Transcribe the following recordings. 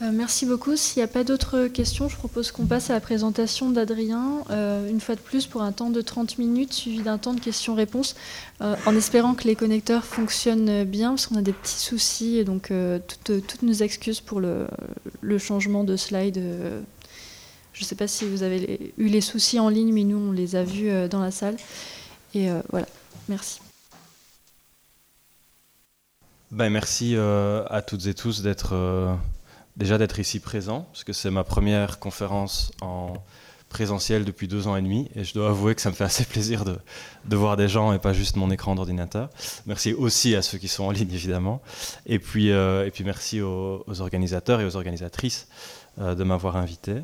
Euh, merci beaucoup. S'il n'y a pas d'autres questions, je propose qu'on passe à la présentation d'Adrien, euh, une fois de plus pour un temps de 30 minutes, suivi d'un temps de questions-réponses, euh, en espérant que les connecteurs fonctionnent bien, parce qu'on a des petits soucis, et donc toutes, nos excuses pour le, changement de slide. je ne sais pas si vous avez eu les soucis en ligne, mais nous, on les a vus dans la salle. Et voilà, merci. Ben, merci à toutes et tous d'être déjà d'être ici présent, parce que c'est ma première conférence en présentiel depuis deux ans et demi, et je dois avouer que ça me fait assez plaisir de, voir des gens et pas juste mon écran d'ordinateur. Merci aussi à ceux qui sont en ligne, évidemment, et puis, euh, et puis merci aux, organisateurs et aux organisatrices euh, de m'avoir invité.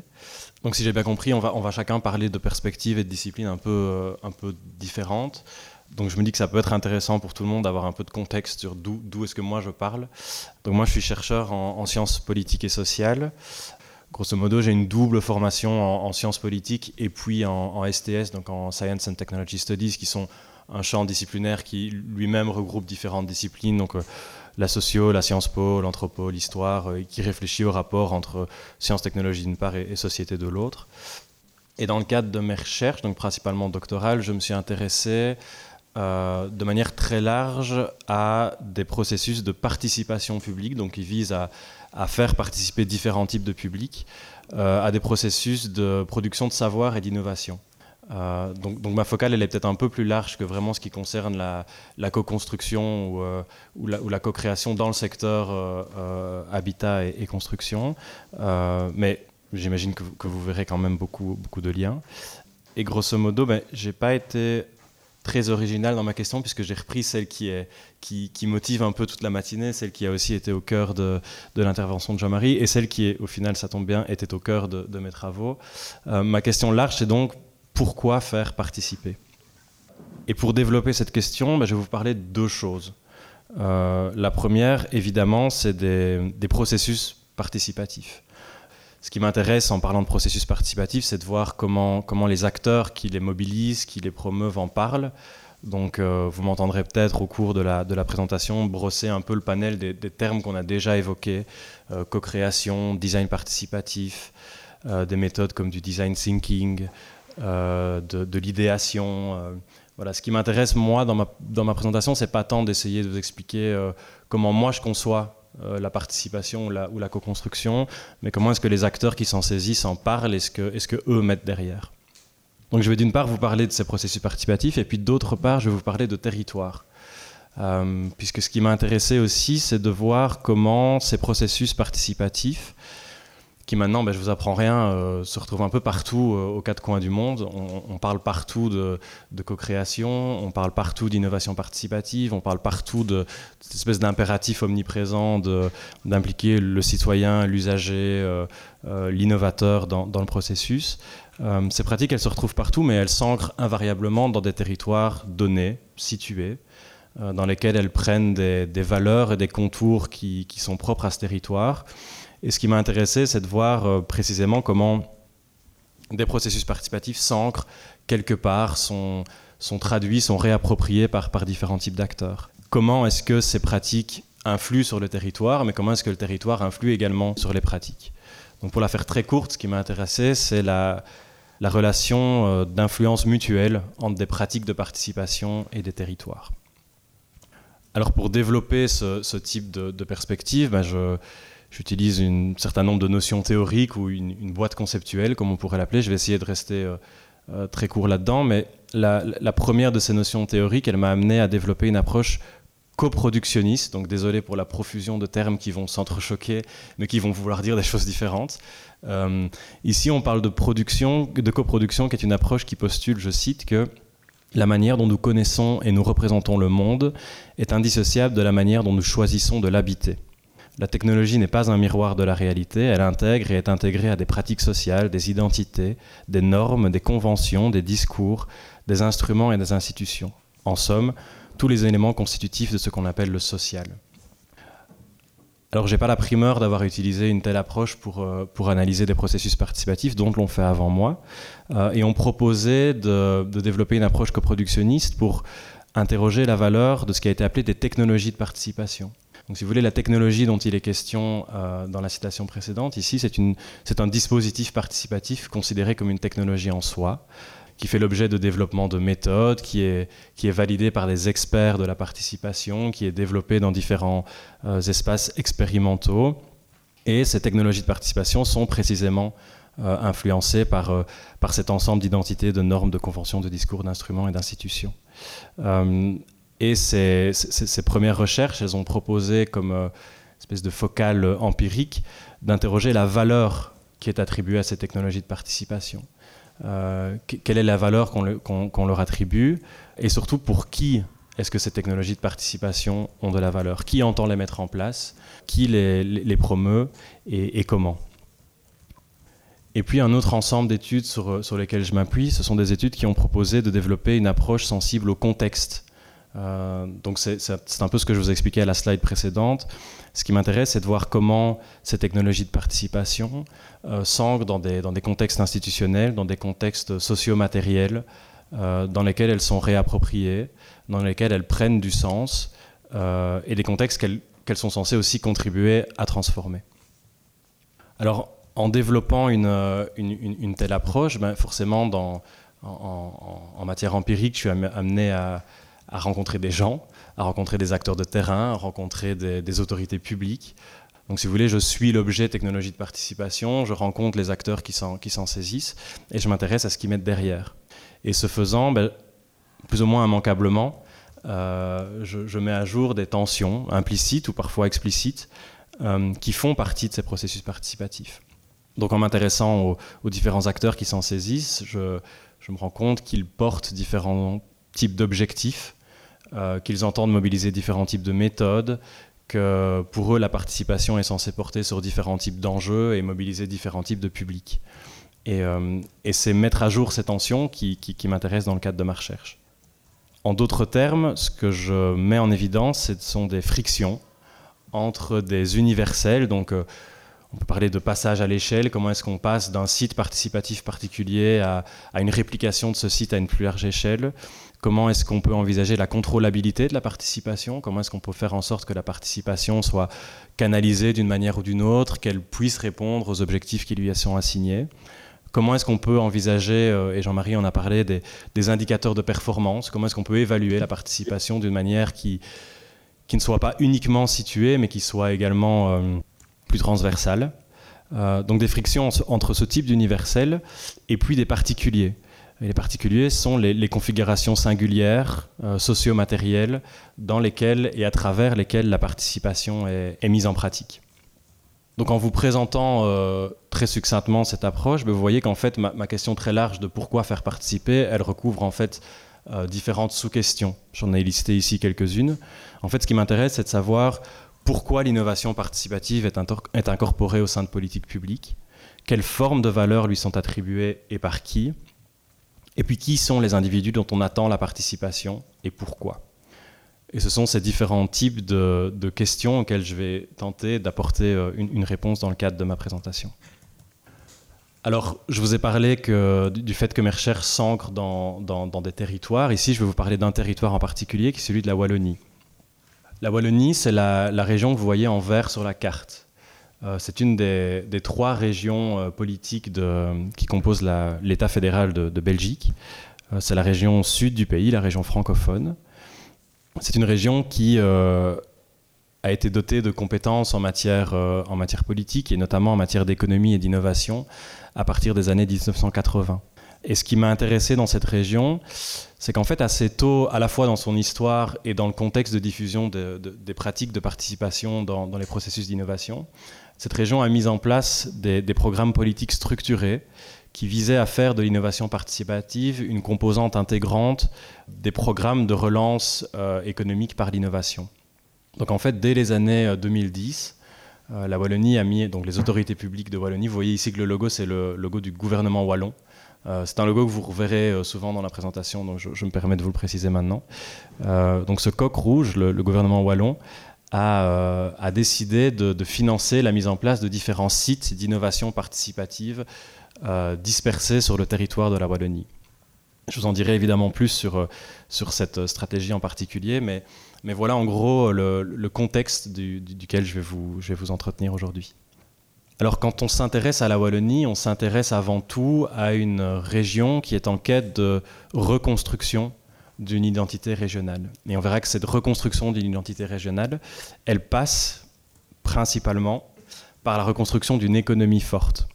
Donc si j'ai bien compris, on va, on va chacun parler de perspectives et de disciplines un peu, euh, un peu différentes. Donc je me dis que ça peut être intéressant pour tout le monde d'avoir un peu de contexte sur d'où est-ce que moi je parle. Donc moi je suis chercheur en, sciences politiques et sociales. Grosso modo, j'ai une double formation en, sciences politiques et puis en, STS, donc en Science and Technology Studies, qui sont un champ disciplinaire qui lui-même regroupe différentes disciplines, donc euh, la socio, la science po, l'anthropo, l'histoire, euh, qui réfléchit au rapport entre sciences, technologies d'une part et, et société de l'autre. Et dans le cadre de mes recherches, donc principalement doctorales, je me suis intéressé euh, de manière très large à des processus de participation publique, donc qui visent à, faire participer différents types de publics, euh, à des processus de production de savoir et d'innovation. Euh, donc, ma focale, elle est peut-être un peu plus large que vraiment ce qui concerne la, co-construction ou, la, co-création dans le secteur habitat et, construction. mais j'imagine que, vous verrez quand même beaucoup, beaucoup de liens. Et grosso modo, ben, j'ai pas été très original dans ma question, puisque j'ai repris celle qui, est, qui, motive un peu toute la matinée, celle qui a aussi été au cœur de, de l'intervention de Jean-Marie, et celle qui, est, au final, ça tombe bien, était au cœur de, de mes travaux. Euh, ma question large, c'est donc pourquoi faire participer? Et pour développer cette question, ben, je vais vous parler de deux choses. Euh, la première, évidemment, c'est des, des processus participatifs. Ce qui m'intéresse en parlant de processus participatif, c'est de voir comment, comment les acteurs qui les mobilisent, qui les promeuvent en parlent. Donc euh, vous m'entendrez peut-être au cours de la, de la présentation brosser un peu le panel des, termes qu'on a déjà évoqués, euh, co-création, design participatif, euh, des méthodes comme du design thinking, de, de l'idéation. voilà, ce qui m'intéresse moi dans ma, dans ma présentation, c'est pas tant d'essayer de vous expliquer comment moi je conçois euh, la participation ou la, co-construction, mais comment est-ce que les acteurs qui s'en saisissent en parlent et ce que, est que eux mettent derrière? Donc je vais d'une part vous parler de ces processus participatifs et puis d'autre part je vais vous parler de territoire. Euh, puisque ce qui m'a intéressé aussi, c'est de voir comment ces processus participatifs qui maintenant, ben, je vous apprends rien, euh, se retrouve un peu partout euh, aux quatre coins du monde. On, parle partout de, co-création, on parle partout d'innovation participative, on parle partout de cette espèce d'impératif omniprésent d'impliquer le citoyen, l'usager, euh, l'innovateur dans, le processus. ces pratiques, elles se retrouvent partout, mais elles s'ancrent invariablement dans des territoires donnés, situés, dans lesquels elles prennent des, valeurs et des contours qui, qui sont propres à ce territoire et ce qui m'a intéressé, c'est de voir euh, précisément comment des processus participatifs s'ancrent quelque part, sont, traduits, sont réappropriés par, différents types d'acteurs. Comment est-ce que ces pratiques influent sur le territoire, mais comment est-ce que le territoire influe également sur les pratiques? Donc pour la faire très courte, ce qui m'a intéressé, c'est la, la relation euh, d'influence mutuelle entre des pratiques de participation et des territoires. Alors pour développer ce, type de, perspective, ben je, j'utilise un certain nombre de notions théoriques ou une, boîte conceptuelle, comme on pourrait l'appeler. Je vais essayer de rester euh, euh, très court là-dedans, mais la, première de ces notions théoriques, elle m'a amené à développer une approche coproductionniste, donc désolé pour la profusion de termes qui vont s'entrechoquer, mais qui vont vouloir dire des choses différentes. Euh, ici, on parle de production, de coproduction, qui est une approche qui postule, je cite, que la manière dont nous connaissons et nous représentons le monde est indissociable de la manière dont nous choisissons de l'habiter. La technologie n'est pas un miroir de la réalité, elle intègre et est intégrée à des pratiques sociales, des identités, des normes, des conventions, des discours, des instruments et des institutions. En somme, tous les éléments constitutifs de ce qu'on appelle le social. Alors j'ai pas la primeur d'avoir utilisé une telle approche pour, euh, analyser des processus participatifs, dont l'ont fait avant moi, euh, et on proposait de, de développer une approche coproductionniste pour interroger la valeur de ce qui a été appelé des technologies de participation. Donc si vous voulez, la technologie dont il est question euh, dans la citation précédente, ici, c'est un dispositif participatif considéré comme une technologie en soi, qui fait l'objet de développement de méthodes, qui est, validé par des experts de la participation, qui est développé dans différents euh, espaces expérimentaux. Et ces technologies de participation sont précisément euh, influencées par cet ensemble d'identités, de normes, de conventions, de discours, d'instruments et d'institutions. Et ces, premières recherches, elles ont proposé comme euh, espèce de focale empirique d'interroger la valeur qui est attribuée à ces technologies de participation. Euh, quelle est la valeur qu'on leur attribue et surtout pour qui est-ce que ces technologies de participation ont de la valeur? Qui entend les mettre en place? Qui les, promeut? Et, comment? Et puis un autre ensemble d'études sur lesquelles je m'appuie, ce sont des études qui ont proposé de développer une approche sensible au contexte euh, donc c'est un peu ce que je vous expliquais à la slide précédente. Ce qui m'intéresse, c'est de voir comment ces technologies de participation euh, dans des, contextes institutionnels, dans des contextes socio-matériels, euh, dans lesquels elles sont réappropriées, dans lesquels elles prennent du sens, et des contextes qu'elles sont censées aussi contribuer à transformer. Alors, en développant une, telle approche, ben forcément, en, matière empirique, je suis amené à, à rencontrer des gens, à rencontrer des acteurs de terrain, à rencontrer des, autorités publiques. Donc si vous voulez, je suis l'objet technologie de participation, je rencontre les acteurs qui s'en saisissent et je m'intéresse à ce qu'ils mettent derrière. Et ce faisant, ben, plus ou moins immanquablement, euh, je, mets à jour des tensions implicites ou parfois explicites euh, qui font partie de ces processus participatifs. Donc en m'intéressant aux, différents acteurs qui s'en saisissent, je, je me rends compte qu'ils portent différents types d'objectifs euh, qu'ils entendent mobiliser différents types de méthodes, que pour eux la participation est censée porter sur différents types d'enjeux et mobiliser différents types de publics. Et, euh, c'est mettre à jour ces tensions qui, qui, m'intéressent dans le cadre de ma recherche. En d'autres termes, ce que je mets en évidence, ce sont des frictions entre des universels, donc euh, on peut parler de passage à l'échelle, comment est-ce qu'on passe d'un site participatif particulier à, une réplication de ce site à une plus large échelle, Comment est-ce qu'on peut envisager la contrôlabilité de la participation? Comment est-ce qu'on peut faire en sorte que la participation soit canalisée d'une manière ou d'une autre, qu'elle puisse répondre aux objectifs qui lui sont assignés? Comment est-ce qu'on peut envisager, euh, et Jean-Marie en a parlé, des, indicateurs de performance? Comment est-ce qu'on peut évaluer la participation d'une manière qui, ne soit pas uniquement située, mais qui soit également euh, plus transversale? Euh, donc des frictions entre ce type d'universel et puis des particuliers les particuliers sont les, configurations singulières, euh, socio-matérielles, dans lesquelles et à travers lesquelles la participation est, mise en pratique. Donc en vous présentant euh, très succinctement cette approche, ben, vous voyez qu'en fait ma, question très large de pourquoi faire participer, elle recouvre en fait euh, différentes sous-questions. J'en ai listé ici quelques-unes. En fait, ce qui m'intéresse, c'est de savoir pourquoi l'innovation participative est, est incorporée au sein de politiques publiques, quelles formes de valeurs lui sont attribuées et par qui, et puis qui sont les individus dont on attend la participation et pourquoi? Et ce sont ces différents types de, questions auxquelles je vais tenter d'apporter euh, une, réponse dans le cadre de ma présentation. Alors, je vous ai parlé du fait que mes recherches s'ancrent dans, des territoires. Ici, je vais vous parler d'un territoire en particulier qui est celui de la Wallonie. La Wallonie, c'est la région que vous voyez en vert sur la carte. Euh, c'est une des, trois régions euh, politiques qui composent l'État fédéral de, Belgique. Euh, c'est la région sud du pays, la région francophone. C'est une région qui a été dotée de compétences en matière, en matière politique et notamment en matière d'économie et d'innovation à partir des années 1980. Et ce qui m'a intéressé dans cette région, c'est qu'en fait, assez tôt, à la fois dans son histoire et dans le contexte de diffusion des pratiques de participation dans les processus d'innovation, cette région a mis en place des, programmes politiques structurés qui visaient à faire de l'innovation participative une composante intégrante des programmes de relance euh, économique par l'innovation. Donc en fait, dès les années 2010, euh, euh, la Wallonie a mis, donc les autorités publiques de Wallonie, vous voyez ici que le logo, c'est le logo du gouvernement wallon. c'est un logo que vous reverrez souvent dans la présentation, donc je, me permets de vous le préciser maintenant. donc ce coq rouge, le gouvernement wallon, euh, a, décidé de, financer la mise en place de différents sites d'innovation participative euh, dispersés sur le territoire de la Wallonie. Je vous en dirai évidemment plus sur, euh, sur cette stratégie en particulier, mais, Mais voilà en gros le, contexte duquel je vais vous, je vais vous entretenir aujourd'hui. Alors quand on s'intéresse à la Wallonie, on s'intéresse avant tout à une région qui est en quête de reconstruction d'une identité régionale. Et on verra que cette reconstruction d'une identité régionale, elle passe principalement par la reconstruction d'une économie forte.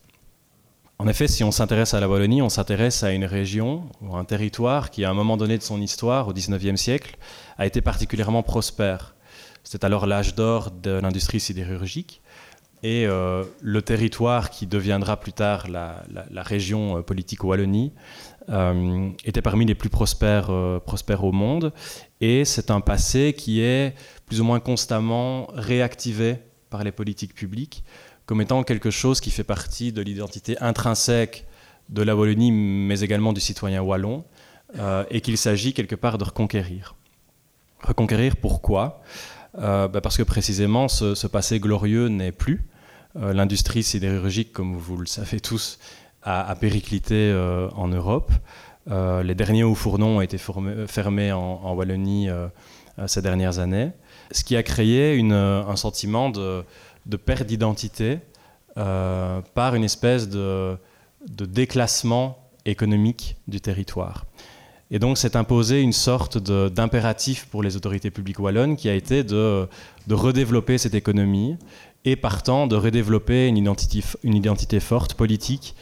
En effet, si on s'intéresse à la Wallonie, on s'intéresse à une région ou un territoire qui, à un moment donné de son histoire, au XIXe siècle, a été particulièrement prospère. C'était alors l'âge d'or de l'industrie sidérurgique. Et euh, le territoire qui deviendra plus tard la, région euh, politique Wallonie était parmi les plus prospères, prospères au monde. Et c'est un passé qui est plus ou moins constamment réactivé par les politiques publiques comme étant quelque chose qui fait partie de l'identité intrinsèque de la Wallonie, mais également du citoyen wallon, euh, et qu'il s'agit quelque part de reconquérir. Reconquérir pourquoi? Euh, bah Parce que précisément ce, passé glorieux n'est plus. Euh, l'industrie sidérurgique, comme vous le savez tous, a, périclité en Europe. les derniers hauts fourneaux ont été fermés en, Wallonie ces dernières années, ce qui a créé un sentiment de, perte d'identité euh, par une espèce de, déclassement économique du territoire. Et donc s'est imposé une sorte d'impératif pour les autorités publiques wallonnes qui a été de, redévelopper cette économie et partant de redévelopper une identité forte politique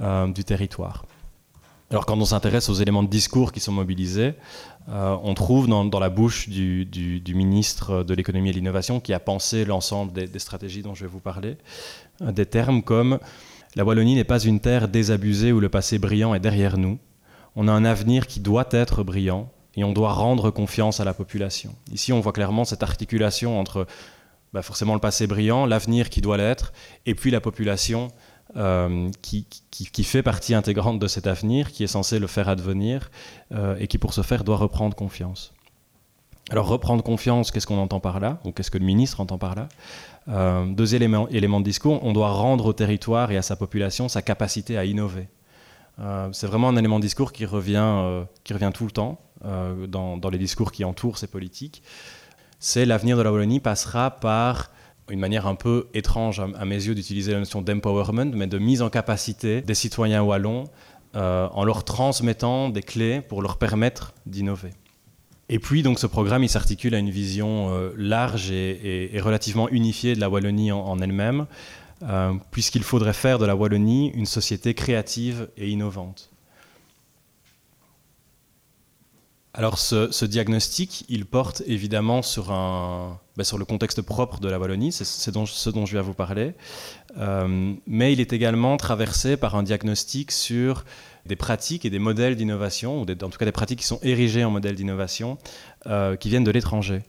euh, du territoire. Alors quand on s'intéresse aux éléments de discours qui sont mobilisés, euh, on trouve dans, la bouche du, ministre de l'économie et de l'innovation qui a pensé l'ensemble des, stratégies dont je vais vous parler, euh, des termes comme la Wallonie n'est pas une terre désabusée où le passé brillant est derrière nous. On a un avenir qui doit être brillant et on doit rendre confiance à la population. Ici, on voit clairement cette articulation entre bah, forcément le passé brillant, l'avenir qui doit l'être, et puis la population euh, qui, fait partie intégrante de cet avenir, qui est censé le faire advenir, euh, et qui pour ce faire doit reprendre confiance. Alors reprendre confiance, qu'est-ce qu'on entend par là Ou qu'est-ce que le ministre entend par là? Euh, Deux éléments, éléments de discours. On doit rendre au territoire et à sa population sa capacité à innover. c'est vraiment un élément de discours qui revient, qui revient tout le temps dans, dans, les discours qui entourent ces politiques. C'est l'avenir de la Wallonie passera par une manière un peu étrange à, mes yeux d'utiliser la notion d'empowerment, mais de mise en capacité des citoyens wallons euh, en leur transmettant des clés pour leur permettre d'innover. Et puis, donc, ce programme, il s'articule à une vision euh, large et, relativement unifiée de la Wallonie en, elle-même, euh, puisqu'il faudrait faire de la Wallonie une société créative et innovante. Alors ce, diagnostic, il porte évidemment sur, un, bah, sur le contexte propre de la Wallonie, c'est ce dont, je viens vous parler, euh, mais il est également traversé par un diagnostic sur des pratiques et des modèles d'innovation, ou en tout cas des pratiques qui sont érigées en modèles d'innovation, euh, qui viennent de l'étranger.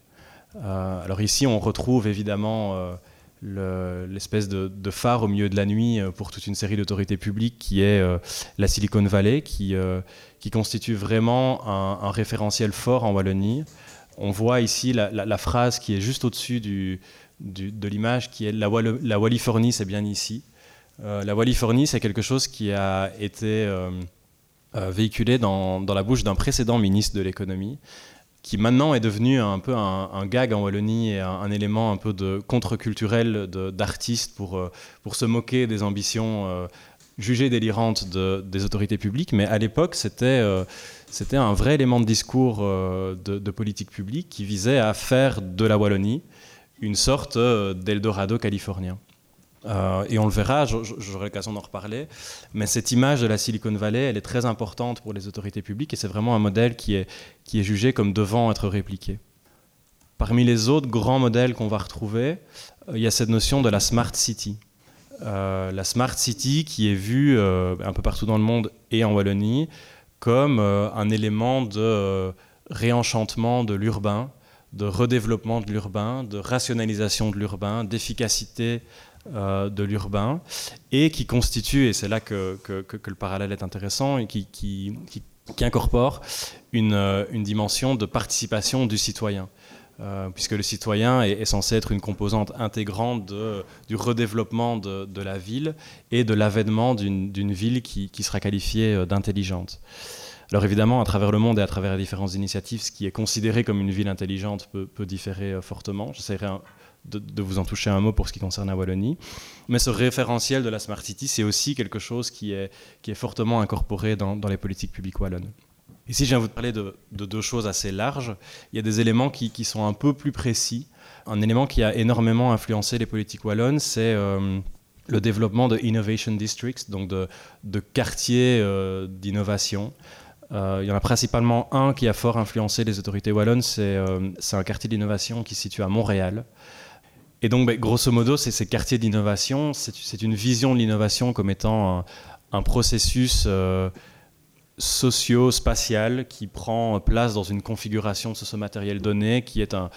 Euh, alors ici, on retrouve évidemment l'espèce de, phare au milieu de la nuit pour toute une série d'autorités publiques qui est la Silicon Valley, qui, qui constitue vraiment un, référentiel fort en Wallonie. On voit ici la, phrase qui est juste au-dessus du, de l'image, qui est la, la Wallifornie, c'est bien ici. Euh, la Wallifornie, c'est quelque chose qui a été euh, euh, véhiculé dans, dans, la bouche d'un précédent ministre de l'économie, qui maintenant est devenu un peu un, gag en Wallonie et un, élément un peu de contre-culturel d'artistes pour, pour se moquer des ambitions jugée délirante des autorités publiques, mais à l'époque, c'était euh, un vrai élément de discours euh, de, politique publique qui visait à faire de la Wallonie une sorte euh, d'Eldorado californien. Et on le verra, j'aurai l'occasion d'en reparler, mais cette image de la Silicon Valley, elle est très importante pour les autorités publiques et c'est vraiment un modèle qui est, jugé comme devant être répliqué. Parmi les autres grands modèles qu'on va retrouver, il y a cette notion de la Smart City. Euh, la Smart City qui est vue euh, un peu partout dans le monde et en Wallonie comme euh, un élément de réenchantement de l'urbain, de redéveloppement de l'urbain, de rationalisation de l'urbain, d'efficacité de l'urbain, et qui constitue, et c'est là que, le parallèle est intéressant, et qui, incorpore une, dimension de participation du citoyen. Euh, puisque le citoyen est, censé être une composante intégrante du redéveloppement de, la ville et de l'avènement d'une ville qui, sera qualifiée euh, d'intelligente. Alors évidemment, à travers le monde et à travers les différentes initiatives, ce qui est considéré comme une ville intelligente peut, peut différer euh, fortement. J'essaierai de, vous en toucher un mot pour ce qui concerne la Wallonie. Mais ce référentiel de la Smart City, c'est aussi quelque chose qui est, qui est fortement incorporé dans, les politiques publiques wallonnes. Ici, je viens vous parler de, de, deux choses assez larges. Il y a des éléments qui, sont un peu plus précis. Un élément qui a énormément influencé les politiques wallonnes, c'est euh, le développement de Innovation Districts, donc de, de quartiers euh, d'innovation. Euh, il y en a principalement un qui a fort influencé les autorités wallonnes, c'est un quartier d'innovation qui se situe à Montréal. Et donc, bah, grosso modo, ces quartiers d'innovation, c'est une vision de l'innovation comme étant un, processus euh, socio-spatial qui prend place dans une configuration socio-matérielle donnée, qui est un,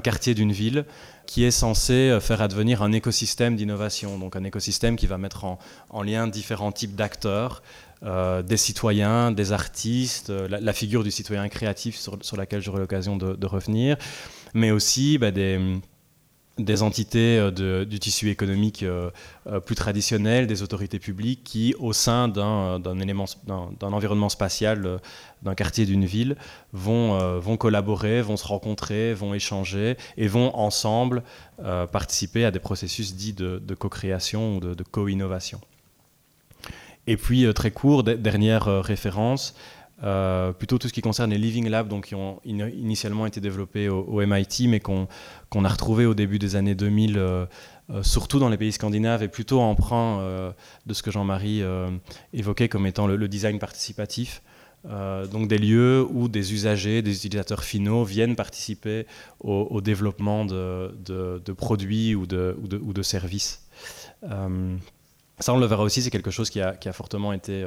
quartier d'une ville, qui est censé euh, faire advenir un écosystème d'innovation, donc un écosystème qui va mettre en, en lien différents types d'acteurs, euh, des citoyens, des artistes, la, figure du citoyen créatif sur, laquelle j'aurai l'occasion de, de, revenir, mais aussi bah, des des entités euh, du tissu économique euh, euh, plus traditionnel, des autorités publiques qui, au sein d'un environnement spatial, d'un quartier, d'une ville, vont, collaborer, vont se rencontrer, vont échanger et vont ensemble participer à des processus dits de, co-création ou de co-innovation. Et puis, très court, dernière référence, euh, plutôt tout ce qui concerne les Living Labs, donc qui ont in initialement été développés au, MIT, mais qu'on qu a retrouvé au début des années 2000, euh, euh, surtout dans les pays scandinaves, et plutôt emprunt de ce que Jean-Marie évoquait comme étant le, design participatif. donc des lieux où des usagers, des utilisateurs finaux viennent participer au, développement de, produits ou de, services. ça, on le verra aussi, c'est quelque chose qui a, fortement été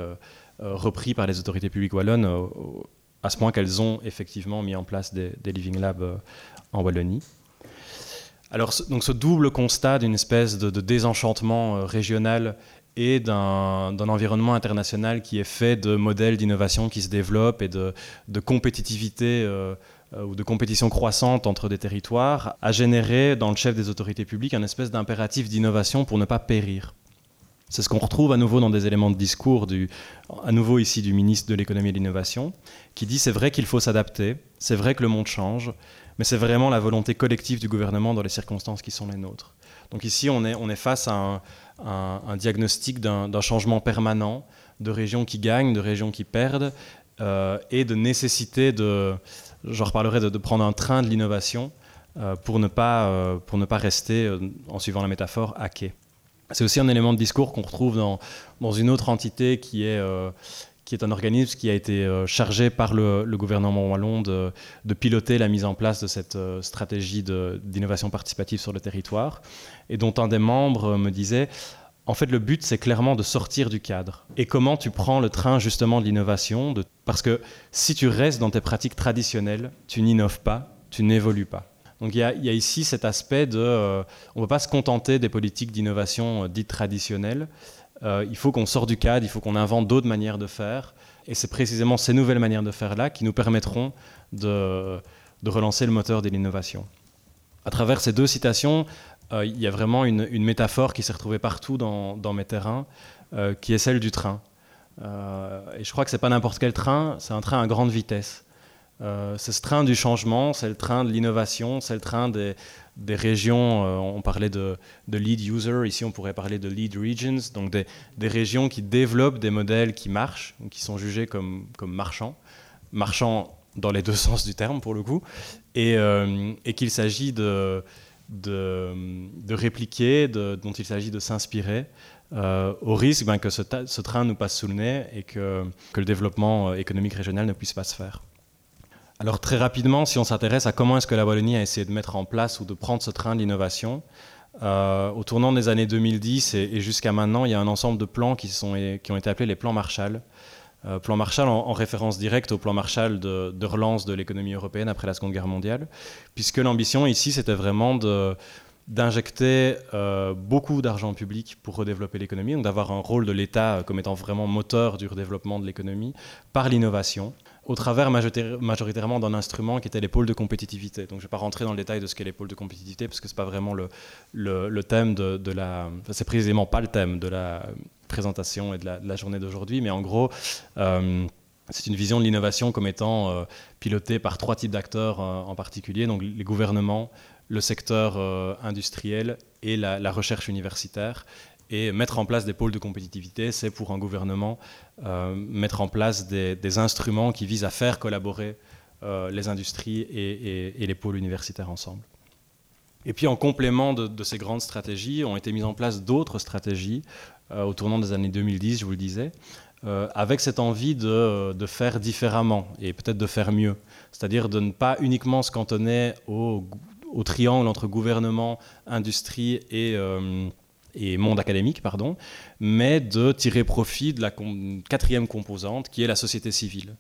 repris par les autorités publiques wallonnes euh, à ce point qu'elles ont effectivement mis en place des, Living Labs euh, en Wallonie. Alors, donc ce double constat d'une espèce de, désenchantement régional et d'un environnement international qui est fait de modèles d'innovation qui se développent et de, compétitivité euh, ou de compétition croissante entre des territoires, a généré dans le chef des autorités publiques un espèce d'impératif d'innovation pour ne pas périr. C'est ce qu'on retrouve à nouveau dans des éléments de discours, à nouveau ici du ministre de l'économie et de l'innovation, qui dit c'est vrai qu'il faut s'adapter, c'est vrai que le monde change, mais c'est vraiment la volonté collective du gouvernement dans les circonstances qui sont les nôtres. Donc ici, on est, on est face à un, diagnostic d'un changement permanent, de régions qui gagnent, de régions qui perdent, euh, et de nécessité de, reparlerai de, prendre un train de l'innovation euh, pour, ne pas, euh, pour ne pas rester, en suivant la métaphore, à quai. C'est aussi un élément de discours qu'on retrouve dans, dans, une autre entité qui est, euh, qui est un organisme qui a été euh, chargé par le, gouvernement wallon de, de, piloter la mise en place de cette euh, stratégie d'innovation participative sur le territoire, et dont un des membres me disait en fait, le but, c'est clairement de sortir du cadre. Et comment tu prends le train justement de l'innovation Parce que si tu restes dans tes pratiques traditionnelles, tu n'innoves pas, tu n'évolues pas. Donc il y, a, ici cet aspect de... Euh, on ne peut pas se contenter des politiques d'innovation euh, dites traditionnelles. Euh, il faut qu'on sorte du cadre, il faut qu'on invente d'autres manières de faire. Et c'est précisément ces nouvelles manières de faire-là qui nous permettront de, relancer le moteur de l'innovation. À travers ces deux citations, il y a vraiment une, métaphore qui s'est retrouvée partout dans, mes terrains, qui est celle du train. Et je crois que ce n'est pas n'importe quel train, c'est un train à grande vitesse. Euh, c'est ce train du changement, c'est le train de l'innovation, c'est le train des, régions, euh, on parlait de, lead user, ici on pourrait parler de lead regions, donc des, régions qui développent des modèles qui marchent, qui sont jugés comme, comme marchands, marchands dans les deux sens du terme pour le coup, et, euh, qu'il s'agit de, répliquer, dont il s'agit de s'inspirer, au risque ben, que ce, train nous passe sous le nez et que, le développement économique régional ne puisse pas se faire. Alors très rapidement, si on s'intéresse à comment est-ce que la Wallonie a essayé de mettre en place ou de prendre ce train de l'innovation, euh, au tournant des années 2010 et, jusqu'à maintenant, il y a un ensemble de plans qui, ont été appelés les plans Marshall. Euh, plan Marshall en, en, référence directe au plan Marshall de, relance de l'économie européenne après la Seconde Guerre mondiale, puisque l'ambition ici, c'était vraiment d'injecter euh, beaucoup d'argent public pour redévelopper l'économie, donc d'avoir un rôle de l'État comme étant vraiment moteur du redéveloppement de l'économie par l'innovation au travers majoritairement d'un instrument qui était pôles de compétitivité. Donc je ne vais pas rentrer dans le détail de ce qu'est pôles de compétitivité parce que ce n'est pas vraiment le, le, thème de, la... C'est précisément pas le thème de la présentation et de la, journée d'aujourd'hui, mais en gros, euh, C'est une vision de l'innovation comme étant euh, pilotée par trois types d'acteurs euh, en particulier, donc les gouvernements, le secteur industriel et la, recherche universitaire. Et mettre en place des pôles de compétitivité, c'est pour un gouvernement mettre en place des, instruments qui visent à faire collaborer les industries et, les pôles universitaires ensemble. Et puis en complément de, ces grandes stratégies, ont été mises en place d'autres stratégies au tournant des années 2010, je vous le disais, euh, avec cette envie de, faire différemment et peut-être de faire mieux. C'est-à-dire de ne pas uniquement se cantonner au, triangle entre gouvernement, industrie et, euh, et, monde académique, pardon, mais de tirer profit de la quatrième composante qui est la société civile.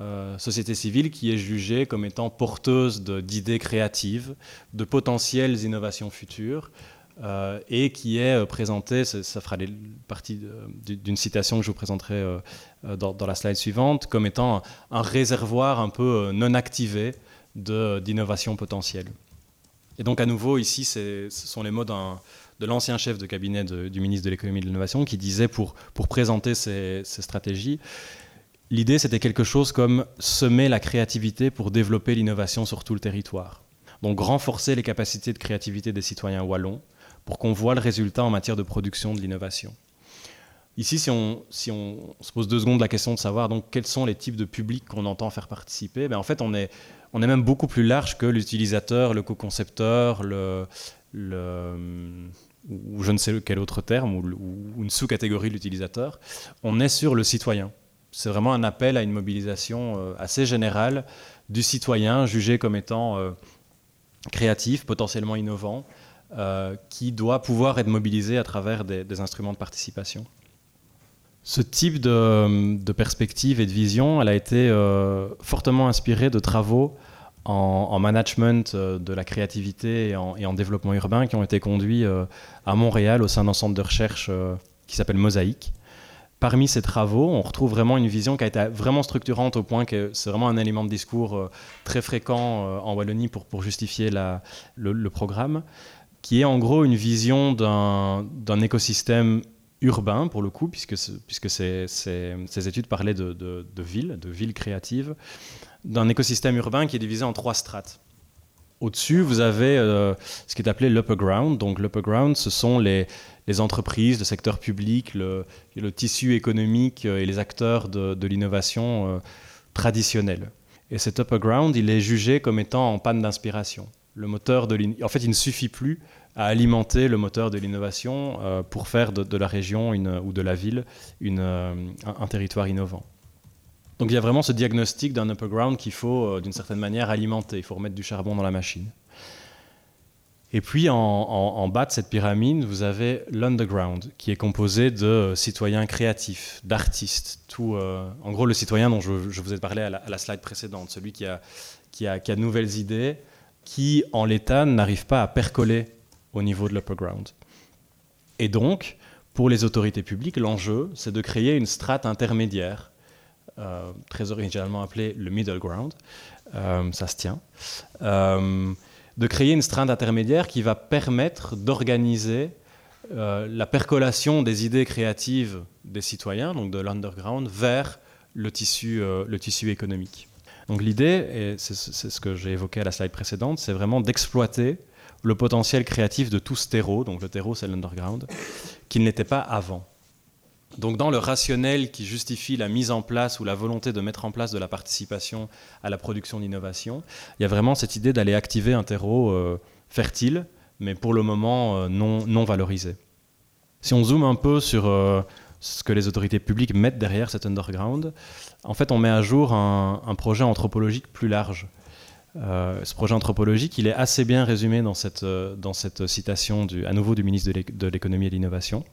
Euh, société civile qui est jugée comme étant porteuse d'idées créatives, de potentielles innovations futures, euh, et qui est euh, présenté, ça fera partie d'une citation que je vous présenterai dans, la slide suivante, comme étant un, réservoir un peu non activé d'innovation potentielle. Et donc à nouveau, ici, ce sont les mots de l'ancien chef de cabinet du ministre de l'économie et de l'innovation qui disait pour, présenter ces, stratégies, l'idée c'était quelque chose comme semer la créativité pour développer l'innovation sur tout le territoire. Donc renforcer les capacités de créativité des citoyens wallons, pour qu'on voit le résultat en matière de production de l'innovation. Ici, si on, si se pose deux secondes la question de savoir donc, quels sont les types de publics qu'on entend faire participer, ben en fait, on est, même beaucoup plus large que l'utilisateur, le co-concepteur, le, ou je ne sais quel autre terme, ou, une sous-catégorie de l'utilisateur. On est sur le citoyen. C'est vraiment un appel à une mobilisation euh, assez générale du citoyen, jugé comme étant euh, créatif, potentiellement innovant, euh, qui doit pouvoir être mobilisé à travers des, instruments de participation. Ce type de, perspective et de vision, elle a été fortement inspirée de travaux en, management euh, de la créativité et en, développement urbain qui ont été conduits à Montréal au sein d'un centre de recherche qui s'appelle Mosaïque. Parmi ces travaux, on retrouve vraiment une vision qui a été vraiment structurante au point que c'est vraiment un élément de discours très fréquent en Wallonie pour, justifier le, programme qui est en gros une vision d'un écosystème urbain, pour le coup, puisque, puisque ces, études parlaient de villes, de villes créatives, d'un écosystème urbain qui est divisé en trois strates. Au-dessus, vous avez euh, ce qui est appelé l'upper ground. Donc l'upper ground, ce sont les, entreprises, le secteur public, le, tissu économique et les acteurs de, l'innovation euh, traditionnelle. Et cet upper ground, il est jugé comme étant en panne d'inspiration le moteur de En fait, il ne suffit plus à alimenter le moteur de l'innovation euh, pour faire de, la région ou de la ville euh, un, territoire innovant. Donc il y a vraiment ce diagnostic d'un upper ground qu'il faut euh, d'une certaine manière alimenter. Il faut remettre du charbon dans la machine. Et puis en, bas de cette pyramide, vous avez l'underground, qui est composé de citoyens créatifs, d'artistes. Tout, en gros, le citoyen dont je, vous ai parlé à la, slide précédente, celui qui a, qui a, qui a nouvelles idées, qui, en l'état, n'arrivent pas à percoler au niveau de l'upper ground. Et donc, pour les autorités publiques, l'enjeu, c'est de créer une strate intermédiaire, euh, très originalement appelée le middle ground, euh, ça se tient, euh, de créer une strate intermédiaire qui va permettre d'organiser la percolation des idées créatives des citoyens, donc de l'underground, vers le tissu, le tissu économique. Donc l'idée, et c'est ce que j'ai évoqué à la slide précédente, c'est vraiment d'exploiter le potentiel créatif de tout ce terreau, donc le terreau c'est l'underground, qui ne l'était pas avant. Donc dans le rationnel qui justifie la mise en place ou la volonté de mettre en place de la participation à la production d'innovation, il y a vraiment cette idée d'aller activer un terreau euh, fertile, mais pour le moment euh, non, valorisé. Si on zoome un peu sur euh, ce que les autorités publiques mettent derrière cet underground, en fait, on met à jour un, projet anthropologique plus large. Ce projet anthropologique, il est assez bien résumé dans cette, citation à nouveau du ministre de l'économie et de l'innovation,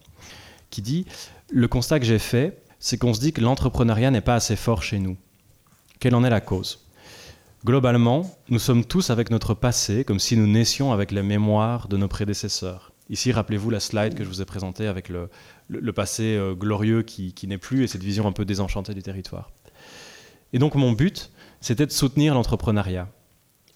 qui dit Le constat que j'ai fait, c'est qu'on se dit que l'entrepreneuriat n'est pas assez fort chez nous. Quelle en est la cause? Globalement, nous sommes tous avec notre passé comme si nous naissions avec la mémoire de nos prédécesseurs. Ici, rappelez-vous la slide que je vous ai présentée avec le, passé euh, glorieux qui, n'est plus et cette vision un peu désenchantée du territoire. Et donc mon but, c'était de soutenir l'entrepreneuriat.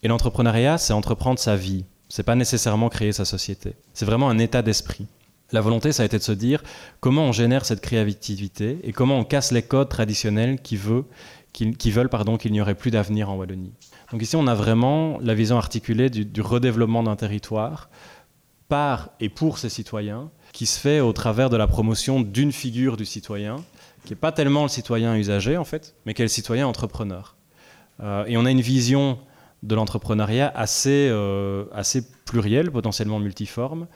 Et l'entrepreneuriat, c'est entreprendre sa vie. C'est pas nécessairement créer sa société. C'est vraiment un état d'esprit. La volonté, ça a été de se dire comment on génère cette créativité et comment on casse les codes traditionnels qui, qui, veulent pardon, qu'il n'y aurait plus d'avenir en Wallonie. Donc ici, on a vraiment la vision articulée du, du redéveloppement d'un territoire par et pour ses citoyens, qui se fait au travers de la promotion d'une figure du citoyen, qui n'est pas tellement le citoyen usager en fait, mais qui est le citoyen entrepreneur. Euh, et on a une vision de l'entrepreneuriat assez, euh, assez plurielle, potentiellement multiforme,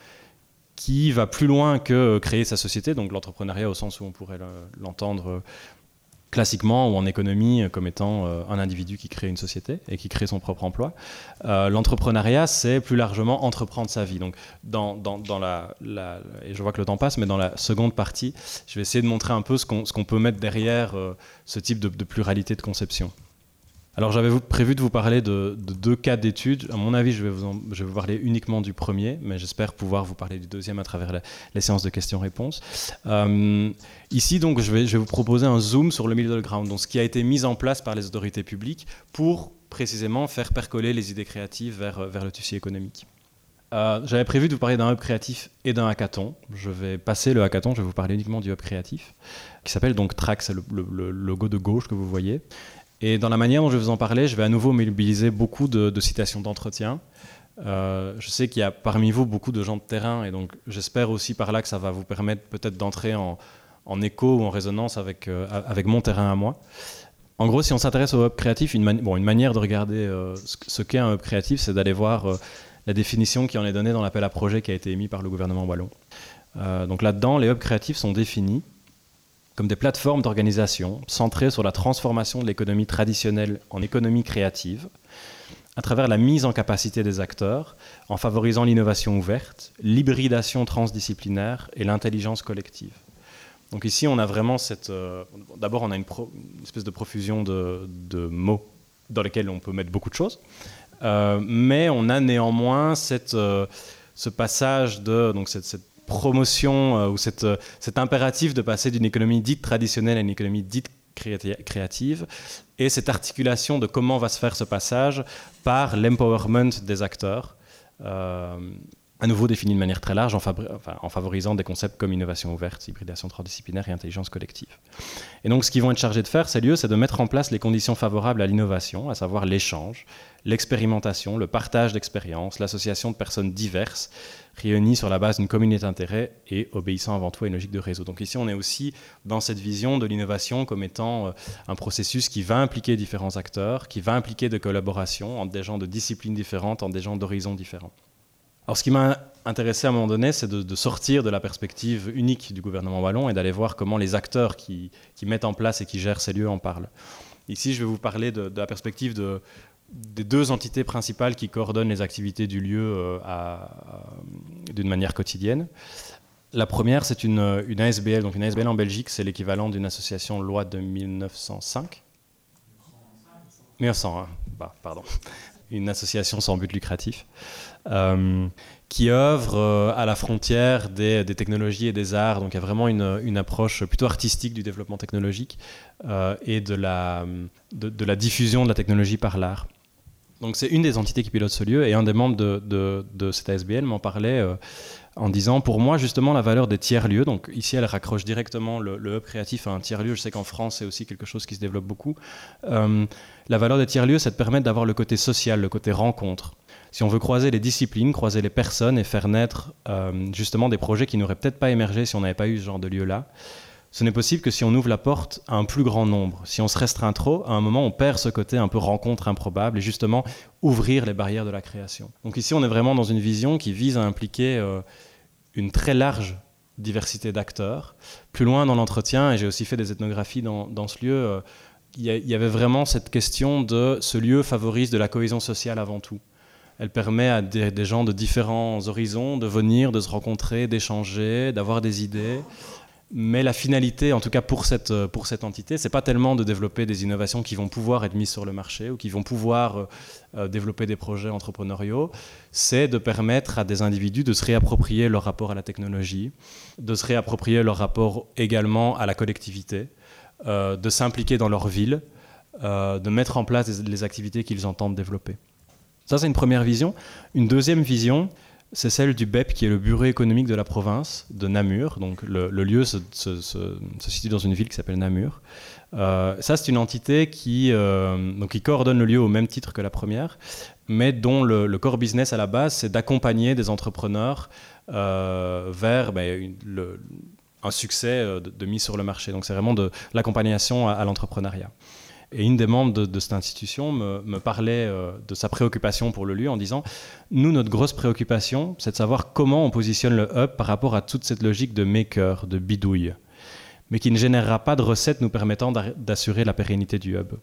qui va plus loin que créer sa société, donc l'entrepreneuriat au sens où on pourrait l'entendre classiquement ou en économie comme étant euh, un individu qui crée une société et qui crée son propre emploi. Euh, l'entrepreneuriat, c'est plus largement entreprendre sa vie. Donc, dans, la, et je vois que le temps passe, mais dans la seconde partie, je vais essayer de montrer un peu ce qu'on peut mettre derrière euh, ce type de pluralité de conception. Alors j'avais prévu de vous parler de, deux cas d'études. À mon avis, je vais, vous parler uniquement du premier, mais j'espère pouvoir vous parler du deuxième à travers les séances de questions-réponses. Euh, ici, donc, je vais, vous proposer un zoom sur le middle ground, donc ce qui a été mis en place par les autorités publiques pour précisément faire percoler les idées créatives vers, vers le tissu économique. Euh, j'avais prévu de vous parler d'un hub créatif et d'un hackathon. Je vais passer le hackathon, je vais vous parler uniquement du hub créatif, qui s'appelle donc Trax, le, le, logo de gauche que vous voyez. Et dans la manière dont je vais vous en parler, je vais à nouveau mobiliser beaucoup de, citations d'entretien. Euh, je sais qu'il y a parmi vous beaucoup de gens de terrain, et donc j'espère aussi par là que ça va vous permettre peut-être d'entrer en, écho ou en résonance avec, euh, avec mon terrain à moi. En gros, si on s'intéresse au hub créatif, une, manière de regarder euh, ce qu'est un hub créatif, c'est d'aller voir la définition qui en est donnée dans l'appel à projet qui a été émis par le gouvernement wallon. donc là-dedans, les hubs créatifs sont définis comme des plateformes d'organisation centrées sur la transformation de l'économie traditionnelle en économie créative, à travers la mise en capacité des acteurs, en favorisant l'innovation ouverte, l'hybridation transdisciplinaire et l'intelligence collective. Donc ici, on a vraiment cette... Euh, d'abord, on a une, espèce de profusion de, mots dans lesquels on peut mettre beaucoup de choses, euh, mais on a néanmoins cette, euh, ce passage de... Donc cette, promotion euh, ou euh, cet impératif de passer d'une économie dite traditionnelle à une économie dite créative et cette articulation de comment va se faire ce passage par l'empowerment des acteurs. Euh, à nouveau défini de manière très large en, en, favorisant des concepts comme innovation ouverte, hybridation transdisciplinaire et intelligence collective. Et donc ce qu'ils vont être chargés de faire, ces lieux, c'est de mettre en place les conditions favorables à l'innovation, à savoir l'échange, l'expérimentation, le partage d'expériences, l'association de personnes diverses, réunis sur la base d'une communauté d'intérêt et obéissant avant tout à une logique de réseau. Donc ici, on est aussi dans cette vision de l'innovation comme étant euh, un processus qui va impliquer différents acteurs, qui va impliquer de collaboration entre des gens de disciplines différentes, entre des gens d'horizons différents. Alors ce qui m'a intéressé à un moment donné, c'est de, sortir de la perspective unique du gouvernement wallon et d'aller voir comment les acteurs qui, mettent en place et qui gèrent ces lieux en parlent. Ici, je vais vous parler de la perspective de, des deux entités principales qui coordonnent les activités du lieu euh, d'une manière quotidienne. La première, c'est une, une, ASBL. Donc une ASBL en Belgique, c'est l'équivalent d'une association loi de 1905. 1901, bah, pardon. Une association sans but lucratif. Euh, qui œuvre euh, à la frontière des, technologies et des arts. Donc il y a vraiment une, approche plutôt artistique du développement technologique et de, la diffusion de la technologie par l'art. Donc c'est une des entités qui pilote ce lieu et un des membres de, de, cette ASBL m'en parlait euh, en disant pour moi justement la valeur des tiers-lieux, donc ici elle raccroche directement le, hub créatif à un tiers-lieu, je sais qu'en France c'est aussi quelque chose qui se développe beaucoup, euh, la valeur des tiers-lieux c'est de permettre d'avoir le côté social, le côté rencontre. Si on veut croiser les disciplines, croiser les personnes et faire naître euh, justement des projets qui n'auraient peut-être pas émergé si on n'avait pas eu ce genre de lieu-là, ce n'est possible que si on ouvre la porte à un plus grand nombre. Si on se restreint trop, à un moment, on perd ce côté un peu rencontre improbable et justement ouvrir les barrières de la création. Donc ici, on est vraiment dans une vision qui vise à impliquer euh, une très large diversité d'acteurs. Plus loin dans l'entretien, et j'ai aussi fait des ethnographies dans, ce lieu, euh, il y, avait vraiment cette question de ce lieu favorise de la cohésion sociale avant tout. Elle permet à des gens de différents horizons de venir, de se rencontrer, d'échanger, d'avoir des idées. Mais la finalité, en tout cas pour cette, euh, pour cette entité, c'est pas tellement de développer des innovations qui vont pouvoir être mises sur le marché ou qui vont pouvoir euh, euh, développer des projets entrepreneuriaux, c'est de permettre à des individus de se réapproprier leur rapport à la technologie, de se réapproprier leur rapport également à la collectivité, de s'impliquer dans leur ville, de mettre en place les activités qu'ils entendent développer. Ça, c'est une première vision. Une deuxième vision, c'est celle du BEP, qui est le bureau économique de la province de Namur. Donc le, lieu se, situe dans une ville qui s'appelle Namur. Euh, ça, c'est une entité qui, euh, donc, qui coordonne le lieu au même titre que la première, mais dont le, core business à la base, c'est d'accompagner des entrepreneurs euh, vers ben, un succès de, mise sur le marché. Donc c'est vraiment de l'accompagnation à l'entrepreneuriat. Et une des membres de, cette institution me, parlait euh, de sa préoccupation pour le lieu en disant Nous, notre grosse préoccupation, c'est de savoir comment on positionne le hub par rapport à toute cette logique de maker, de bidouille, mais qui ne générera pas de recettes nous permettant d'assurer la pérennité du hub.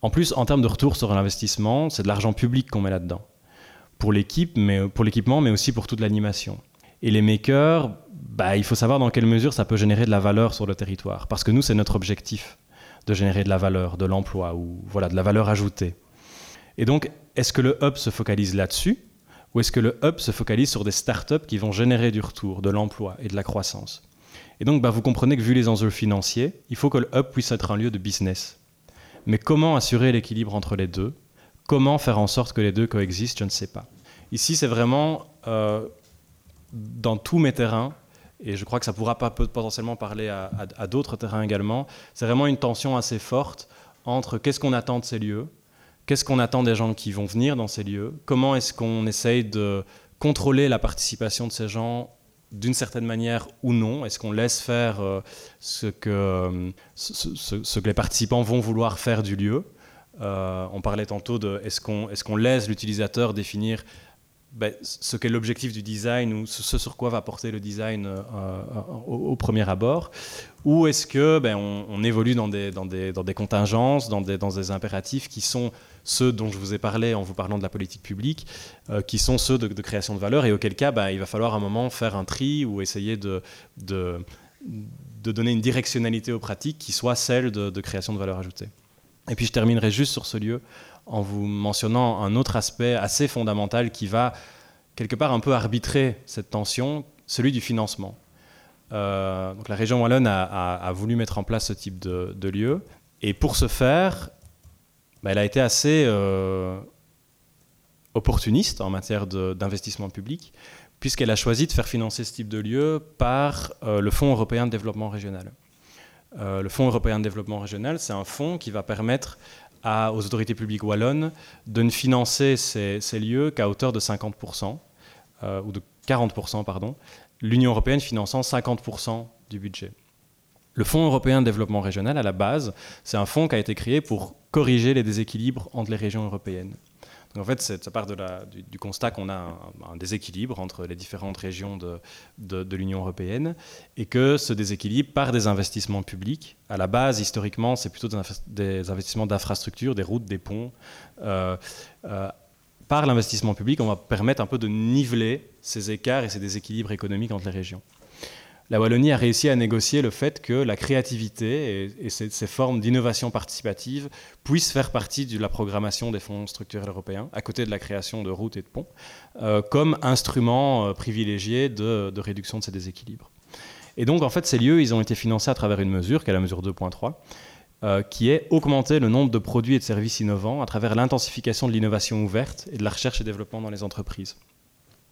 En plus, en termes de retour sur l'investissement, c'est de l'argent public qu'on met là-dedans. Pour l'équipe, mais l'équipement, mais aussi pour toute l'animation. Et les makers, bah, il faut savoir dans quelle mesure ça peut générer de la valeur sur le territoire. Parce que nous, c'est notre objectif de générer de la valeur, de l'emploi ou voilà, de la valeur ajoutée. Et donc, est-ce que le hub se focalise là-dessus ou est-ce que le hub se focalise sur des startups qui vont générer du retour, de l'emploi et de la croissance? Et donc, bah, vous comprenez que vu les enjeux financiers, il faut que le hub puisse être un lieu de business. Mais comment assurer l'équilibre entre les deux? Comment faire en sorte que les deux coexistent? Je ne sais pas. Ici, c'est vraiment euh, dans tous mes terrains, et je crois que ça pourra pas potentiellement parler à, d'autres terrains également, c'est vraiment une tension assez forte entre qu'est-ce qu'on attend de ces lieux, qu'est-ce qu'on attend des gens qui vont venir dans ces lieux, comment est-ce qu'on essaye de contrôler la participation de ces gens d'une certaine manière ou non. Est-ce qu'on laisse faire euh, ce, que, les participants vont vouloir faire du lieu? Euh, On parlait tantôt de est-ce qu'on est qu'on laisse l'utilisateur définir ben, ce qu'est l'objectif du design ou ce sur quoi va porter le design euh, euh, au, premier abord Ou est-ce que ben, on, évolue dans des, contingences, dans des, impératifs qui sont ceux dont je vous ai parlé en vous parlant de la politique publique, euh, qui sont ceux de, création de valeur, et auquel cas ben, il va falloir à un moment faire un tri ou essayer de donner une directionnalité aux pratiques qui soit celle de, création de valeur ajoutée. Et puis je terminerai juste sur ce lieu en vous mentionnant un autre aspect assez fondamental qui va quelque part un peu arbitrer cette tension, celui du financement. Euh, la région wallonne a, voulu mettre en place ce type de, lieu, et pour ce faire, bah, elle a été assez euh, opportuniste en matière d'investissement public, puisqu'elle a choisi de faire financer ce type de lieu par euh, le Fonds européen de développement régional. le Fonds européen de développement régional, c'est un fonds qui va permettre aux autorités publiques wallonnes de ne financer ces, lieux qu'à hauteur de 50%, euh, ou de 40%, pardon, l'Union européenne finançant 50% du budget. Le Fonds européen de développement régional, à la base, c'est un fonds qui a été créé pour corriger les déséquilibres entre les régions européennes en fait, ça part du, constat qu'on a un, déséquilibre entre les différentes régions de, l'Union européenne et que ce déséquilibre, par des investissements publics, à la base, historiquement, c'est plutôt des, investissements d'infrastructures, des routes, des ponts. Euh, euh, par l'investissement public, on va permettre un peu de niveler ces écarts et ces déséquilibres économiques entre les régions la Wallonie a réussi à négocier le fait que la créativité et, ces, formes d'innovation participative puissent faire partie de la programmation des fonds structurels européens, à côté de la création de routes et de ponts, euh, comme instrument euh, privilégié de, réduction de ces déséquilibres. Et donc, en fait, ces lieux, ils ont été financés à travers une mesure, qui est la mesure 2.3, euh, qui est augmenter le nombre de produits et de services innovants à travers l'intensification de l'innovation ouverte et de la recherche et développement dans les entreprises.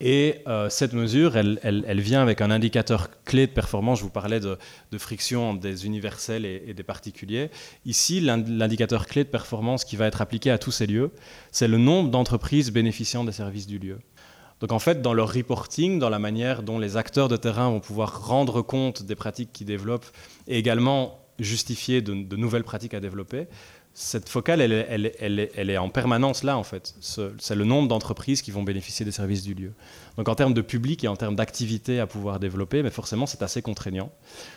Et euh, cette mesure, elle, vient avec un indicateur clé de performance. Je vous parlais de, friction des universels et, des particuliers. Ici, l'indicateur clé de performance qui va être appliqué à tous ces lieux, c'est le nombre d'entreprises bénéficiant des services du lieu. Donc en fait, dans leur reporting, dans la manière dont les acteurs de terrain vont pouvoir rendre compte des pratiques qu'ils développent et également justifier de nouvelles pratiques à développer, cette focale, elle, est en permanence là, en fait. C'est le nombre d'entreprises qui vont bénéficier des services du lieu. Donc en termes de public et en termes d'activité à pouvoir développer, mais forcément, c'est assez contraignant.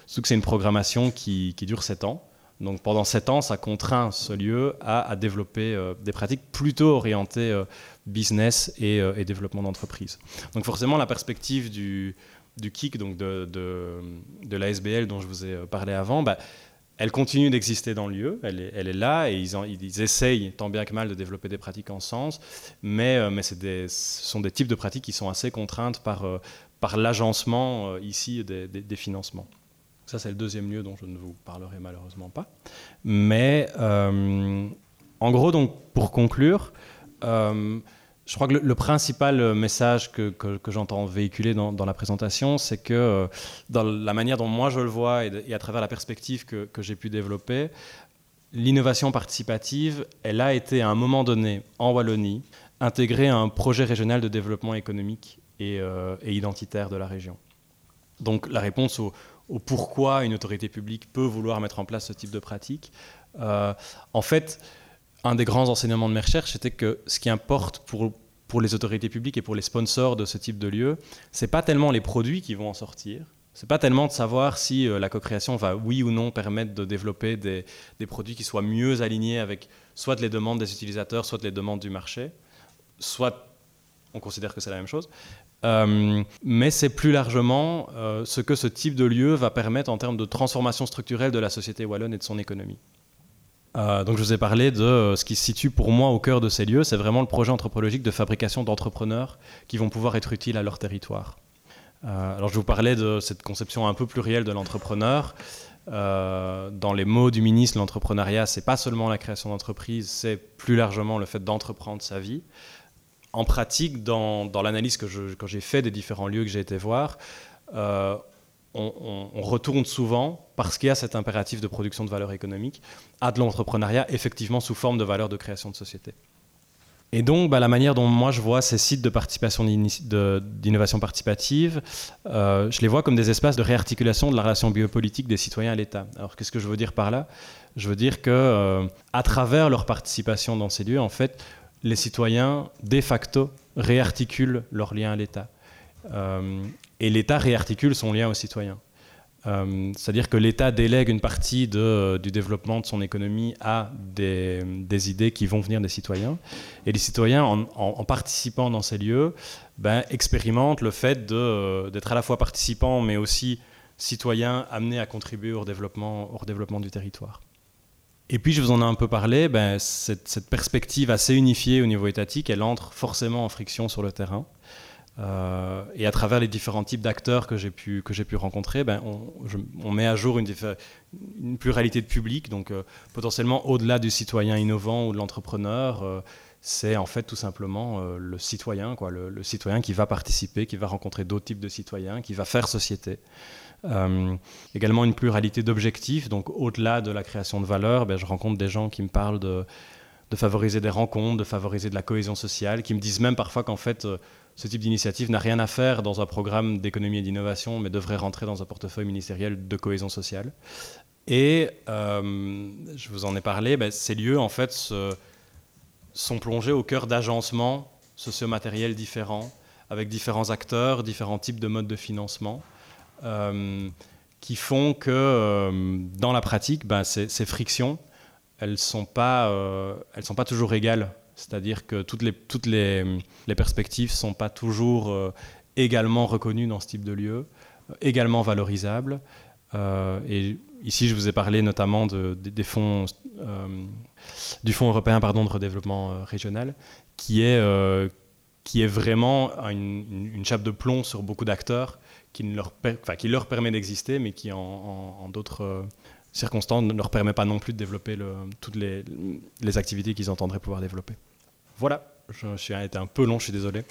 Surtout que c'est une programmation qui, dure 7 ans. Donc pendant 7 ans, ça contraint ce lieu à, développer euh, des pratiques plutôt orientées euh, business euh, et, développement d'entreprise. Donc forcément, la perspective du, du KIC, donc de, de, de l'ASBL dont je vous ai parlé avant, bah, elle continue d'exister dans le lieu, elle est, là, et ils, essayent tant bien que mal de développer des pratiques en sens, mais, euh, ce sont des types de pratiques qui sont assez contraintes par, euh, l'agencement euh, ici des, financements. Ça, c'est le deuxième lieu dont je ne vous parlerai malheureusement pas. Mais en gros, donc, pour conclure, je crois que le, principal message que, j'entends véhiculer dans, la présentation, c'est que dans la manière dont moi je le vois et, à travers la perspective que, j'ai pu développer, l'innovation participative, elle a été à un moment donné en Wallonie intégrée à un projet régional de développement économique et, et identitaire de la région. Donc la réponse au, pourquoi une autorité publique peut vouloir mettre en place ce type de pratique, euh, en fait, un des grands enseignements de mes recherches, c'était que ce qui importe pour, pour les autorités publiques et pour les sponsors de ce type de lieu, c'est pas tellement les produits qui vont en sortir, c'est pas tellement de savoir si euh, la co-création va oui ou non permettre de développer des, des, produits qui soient mieux alignés avec soit les demandes des utilisateurs, soit les demandes du marché, soit on considère que c'est la même chose. Euh, mais c'est plus largement euh, ce que ce type de lieu va permettre en termes de transformation structurelle de la société wallonne et de son économie. Euh, donc je vous ai parlé de ce qui se situe pour moi au cœur de ces lieux, c'est vraiment le projet anthropologique de fabrication d'entrepreneurs qui vont pouvoir être utiles à leur territoire. alors je vous parlais de cette conception un peu plurielle de l'entrepreneur. dans les mots du ministre, l'entrepreneuriat, c'est pas seulement la création d'entreprise, c'est plus largement le fait d'entreprendre sa vie en pratique, dans, dans l'analyse que, j'ai fait des différents lieux que j'ai été voir, on, retourne souvent, parce qu'il y a cet impératif de production de valeur économique, à de l'entrepreneuriat effectivement sous forme de valeur de création de société. Et donc, bah, la manière dont moi je vois ces sites de participation d'innovation participative, euh, je les vois comme des espaces de réarticulation de la relation biopolitique des citoyens à l'État. Alors, qu'est-ce que je veux dire par là? Je veux dire que, euh, à travers leur participation dans ces lieux, en fait, les citoyens, de facto, réarticulent leur lien à l'État. Euh, et l'État réarticule son lien aux citoyens. Euh, c'est-à-dire que l'État délègue une partie de, du développement de son économie à des, idées qui vont venir des citoyens. Et les citoyens, en, participant dans ces lieux, ben, expérimentent le fait d'être à la fois participants, mais aussi citoyens amenés à contribuer au développement, du territoire. Et puis, je vous en ai un peu parlé, ben, cette, perspective assez unifiée au niveau étatique, elle entre forcément en friction sur le terrain. Euh, et à travers les différents types d'acteurs que j'ai pu, pu rencontrer, ben, on, met à jour une, pluralité de publics, donc euh, potentiellement au-delà du citoyen innovant ou de l'entrepreneur. Euh, c'est en fait tout simplement le citoyen, quoi, le, citoyen qui va participer, qui va rencontrer d'autres types de citoyens, qui va faire société. Également une pluralité d'objectifs, donc au-delà de la création de valeur, ben, je rencontre des gens qui me parlent de, favoriser des rencontres, de favoriser de la cohésion sociale, qui me disent même parfois qu'en fait, ce type d'initiative n'a rien à faire dans un programme d'économie et d'innovation, mais devrait rentrer dans un portefeuille ministériel de cohésion sociale. Et euh, je vous en ai parlé, ben, ces lieux en fait sont plongés au cœur d'agencements socio-matériels différents, avec différents acteurs, différents types de modes de financement. Euh, qui font que euh, dans la pratique, ben, ces, frictions, elles ne sont, pas, elles sont pas toujours égales. C'est-à-dire que toutes les, perspectives ne sont pas toujours également reconnues dans ce type de lieu, également valorisables. et ici, je vous ai parlé notamment de, fonds, du Fonds européen pardon, de redéveloppement régional, qui est, vraiment une, chape de plomb sur beaucoup d'acteurs qui, leur, permet d'exister, mais qui en, d'autres euh, circonstances ne leur permet pas non plus de développer toutes les, les activités qu'ils entendraient pouvoir développer. Voilà, je, suis été un peu long, je suis désolé.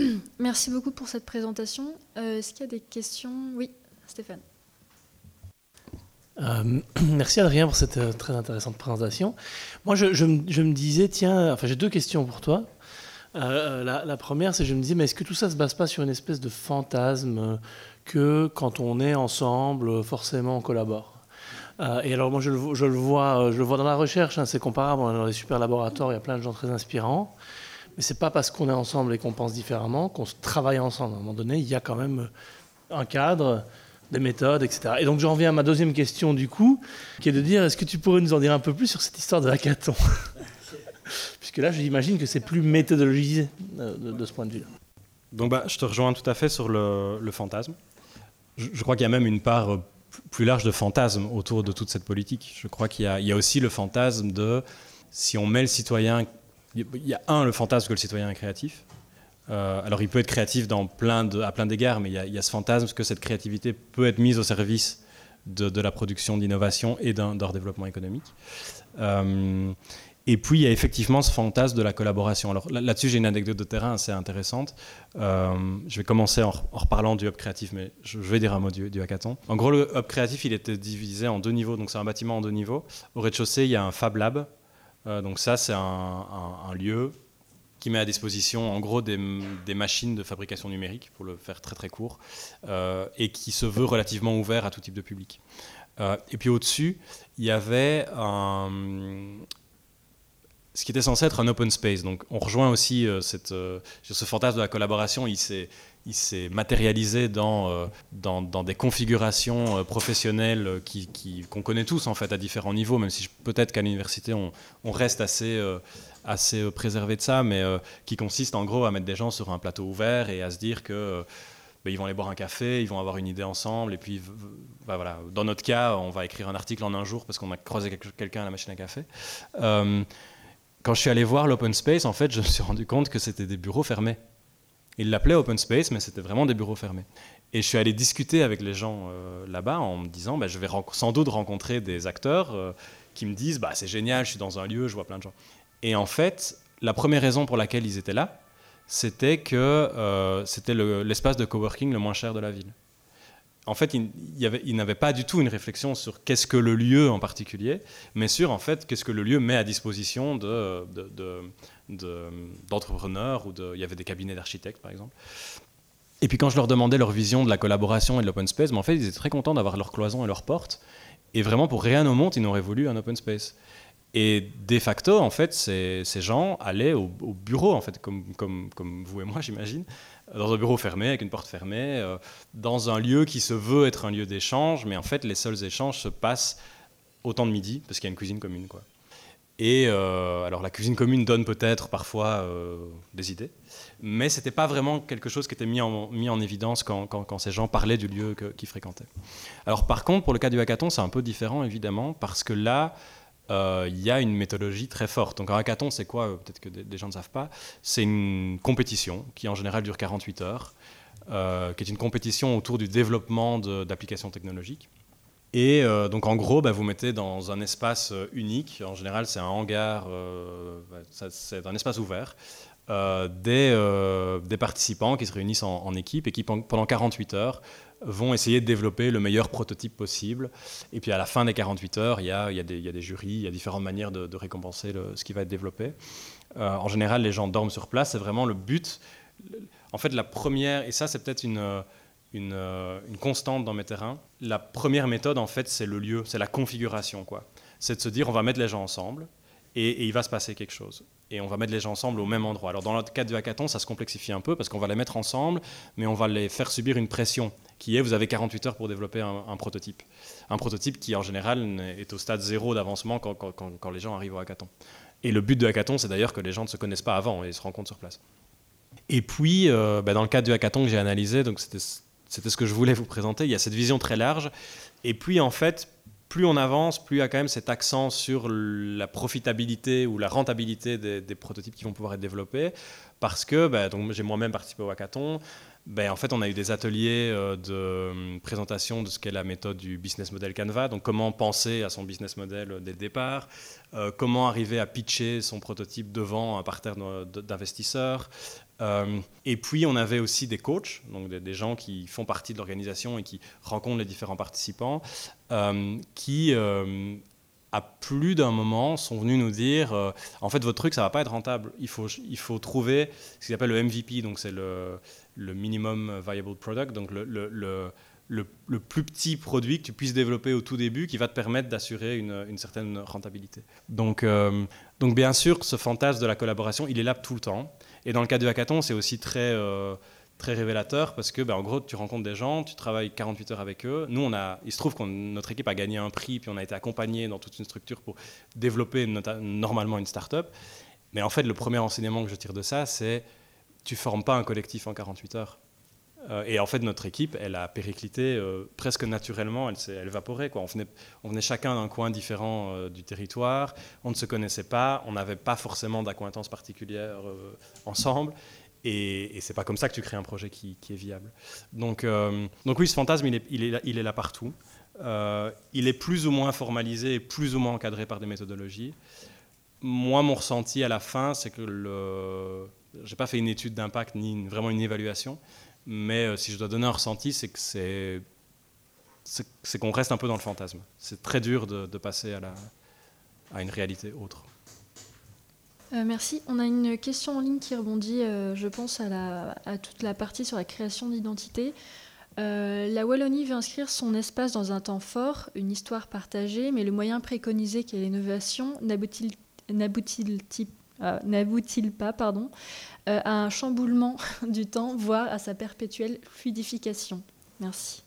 Euh, merci beaucoup pour cette présentation. Euh, est-ce qu'il y a des questions? Oui, Stéphane. Euh, merci Adrien pour cette très intéressante présentation. Moi, je, me disais, tiens, enfin, j'ai deux questions pour toi. Euh, la, première, c'est je me disais, mais est-ce que tout ça se base pas sur une espèce de fantasme que quand on est ensemble, forcément, on collabore Et alors, moi, je le, vois, je le vois dans la recherche, hein, c'est comparable. On est dans des super laboratoires, il y a plein de gens très inspirants. Mais c'est pas parce qu'on est ensemble et qu'on pense différemment qu'on se travaille ensemble. À un moment donné, il y a quand même un cadre des méthodes, etc. Et donc j'en viens à ma deuxième question du coup, qui est de dire, est-ce que tu pourrais nous en dire un peu plus sur cette histoire de hackathon? Puisque là, j'imagine que c'est plus méthodologisé euh, de, ce point de vue-là. Donc bah, je te rejoins tout à fait sur le, fantasme. Je, crois qu'il y a même une part euh, plus large de fantasme autour de toute cette politique. Je crois qu'il y, y, a aussi le fantasme de, si on met le citoyen, il y a un, le fantasme que le citoyen est créatif, euh, alors il peut être créatif à plein d'égards, mais il y, a ce fantasme que cette créativité peut être mise au service de, la production d'innovation et d'un développement économique. Et puis, il y a effectivement ce fantasme de la collaboration. Alors là-dessus, j'ai une anecdote de terrain assez intéressante. Euh, je vais commencer en, reparlant du hub créatif, mais je, vais dire un mot du, hackathon. En gros, le hub créatif, il était divisé en deux niveaux. Donc, c'est un bâtiment en deux niveaux. Au rez-de-chaussée, il y a un Fab Lab. Euh, donc, ça, c'est un, lieu qui met à disposition, en gros, des, machines de fabrication numérique, pour le faire très très court, euh, et qui se veut relativement ouvert à tout type de public. et puis au-dessus, il y avait un, ce qui était censé être un open space. Donc on rejoint aussi euh, cette, euh, ce fantasme de la collaboration, il s'est, matérialisé dans, euh, dans, dans, des configurations professionnelles qui, qu'on connaît tous en fait à différents niveaux, même si peut-être qu'à l'université on, on reste assez, assez préservé de ça, mais qui consiste en gros à mettre des gens sur un plateau ouvert et à se dire que ben, ils vont aller boire un café, ils vont avoir une idée ensemble, et puis ben, voilà. Dans notre cas, on va écrire un article en un jour parce qu'on a croisé quelqu'un à la machine à café quand je suis allé voir l'open space, en fait, je me suis rendu compte que c'était des bureaux fermés. Ils l'appelaient open space, mais c'était vraiment des bureaux fermés. Et je suis allé discuter avec les gens euh, là-bas en me disant, bah, je vais sans doute rencontrer des acteurs euh, qui me disent, bah, c'est génial, je suis dans un lieu, je vois plein de gens. Et en fait, la première raison pour laquelle ils étaient là, c'était que euh, c'était l'espace de coworking le moins cher de la ville en fait, il, il n'avait pas du tout une réflexion sur qu'est-ce que le lieu en particulier, mais sur en fait qu'est-ce que le lieu met à disposition de, d'entrepreneurs ou de, il y avait des cabinets d'architectes par exemple. Et puis quand je leur demandais leur vision de la collaboration et de l'open space, mais en fait ils étaient très contents d'avoir leur cloison et leurs portes. Et vraiment pour rien au monde, ils n'auraient voulu un open space. Et de facto, en fait, ces, gens allaient au, au, bureau, en fait, comme vous et moi, j'imagine, dans un bureau fermé, avec une porte fermée, euh, dans un lieu qui se veut être un lieu d'échange, mais en fait, les seuls échanges se passent au temps de midi, parce qu'il y a une cuisine commune. Quoi. Et euh, alors, la cuisine commune donne peut-être parfois euh, des idées, mais ce n'était pas vraiment quelque chose qui était mis en, mis en évidence quand, quand, ces gens parlaient du lieu qu'ils fréquentaient. Alors, par contre, pour le cas du hackathon, c'est un peu différent, évidemment, parce que là, il y a une méthodologie très forte. Donc un hackathon, c'est quoi? Euh, Peut-être que des, gens ne savent pas. C'est une compétition qui en général dure 48 heures, euh, qui est une compétition autour du développement d'applications technologiques. Et donc en gros, bah, vous mettez dans un espace unique, en général c'est un hangar, c'est un espace ouvert, des, participants qui se réunissent en, en, équipe et qui pendant 48 heures vont essayer de développer le meilleur prototype possible. Et puis à la fin des 48 heures, il y a, des, jurys, il y a différentes manières de, récompenser ce qui va être développé. Euh, en général, les gens dorment sur place, c'est vraiment le but. En fait, la première, et ça c'est peut-être une, une, constante dans mes terrains, la première méthode, en fait, c'est le lieu, c'est la configuration. quoi. C'est de se dire, on va mettre les gens ensemble et, il va se passer quelque chose et on va mettre les gens ensemble au même endroit. Alors dans le cadre du hackathon, ça se complexifie un peu parce qu'on va les mettre ensemble, mais on va les faire subir une pression qui est vous avez 48 heures pour développer un, prototype. Un prototype qui en général est au stade zéro d'avancement quand, quand, quand, les gens arrivent au hackathon. Et le but du hackathon, c'est d'ailleurs que les gens ne se connaissent pas avant et se rencontrent sur place. Et puis, euh, bah, dans le cadre du hackathon que j'ai analysé, donc c'était ce que je voulais vous présenter, il y a cette vision très large. Et puis, en fait, plus on avance, plus il y a quand même cet accent sur la profitabilité ou la rentabilité des, prototypes qui vont pouvoir être développés. Parce que bah, j'ai moi-même participé au hackathon. Ben, en fait, on a eu des ateliers euh, de euh, présentation de ce qu'est la méthode du business model Canva. Donc, comment penser à son business model dès le départ, euh, comment arriver à pitcher son prototype devant un parterre d'investisseurs, euh, et puis, on avait aussi des coachs, donc des, gens qui font partie de l'organisation et qui rencontrent les différents participants, euh, qui, euh, à plus d'un moment, sont venus nous dire en fait, votre truc, ça va pas être rentable. Il faut, il faut trouver ce qu'ils appellent le MVP, donc c'est le, minimum viable product, donc le, plus petit produit que tu puisses développer au tout début qui va te permettre d'assurer une, une, certaine rentabilité. Donc, donc, bien sûr, ce fantasme de la collaboration, il est là tout le temps. Et dans le cas du hackathon, c'est aussi très, euh, très révélateur parce que, ben, en gros, tu rencontres des gens, tu travailles 48 heures avec eux. Nous, on a, il se trouve que notre équipe a gagné un prix, puis on a été accompagné dans toute une structure pour développer normalement une start-up. Mais en fait, le premier enseignement que je tire de ça, c'est tu formes pas un collectif en 48 heures. Euh, et en fait, notre équipe, elle a périclité euh, presque naturellement, elle s'est évaporée. On, venait, chacun d'un coin différent euh, du territoire, on ne se connaissait pas, on n'avait pas forcément d'acquaintance particulière ensemble. Et, et c'est pas comme ça que tu crées un projet qui, est viable. Donc, donc oui, ce fantasme, il est, là, partout. il est plus ou moins formalisé et plus ou moins encadré par des méthodologies. Moi, mon ressenti à la fin, c'est que le... Je n'ai pas fait une étude d'impact ni vraiment une évaluation, mais si je dois donner un ressenti, c'est que c'est qu'on reste un peu dans le fantasme. C'est très dur de, passer à, une réalité autre. Euh, merci. On a une question en ligne qui rebondit, euh, je pense, à, toute la partie sur la création d'identité. Euh, la Wallonie veut inscrire son espace dans un temps fort, une histoire partagée, mais le moyen préconisé qu'est l'innovation n'aboutit-il pas pardon, à un chamboulement du temps, voire à sa perpétuelle fluidification? Merci.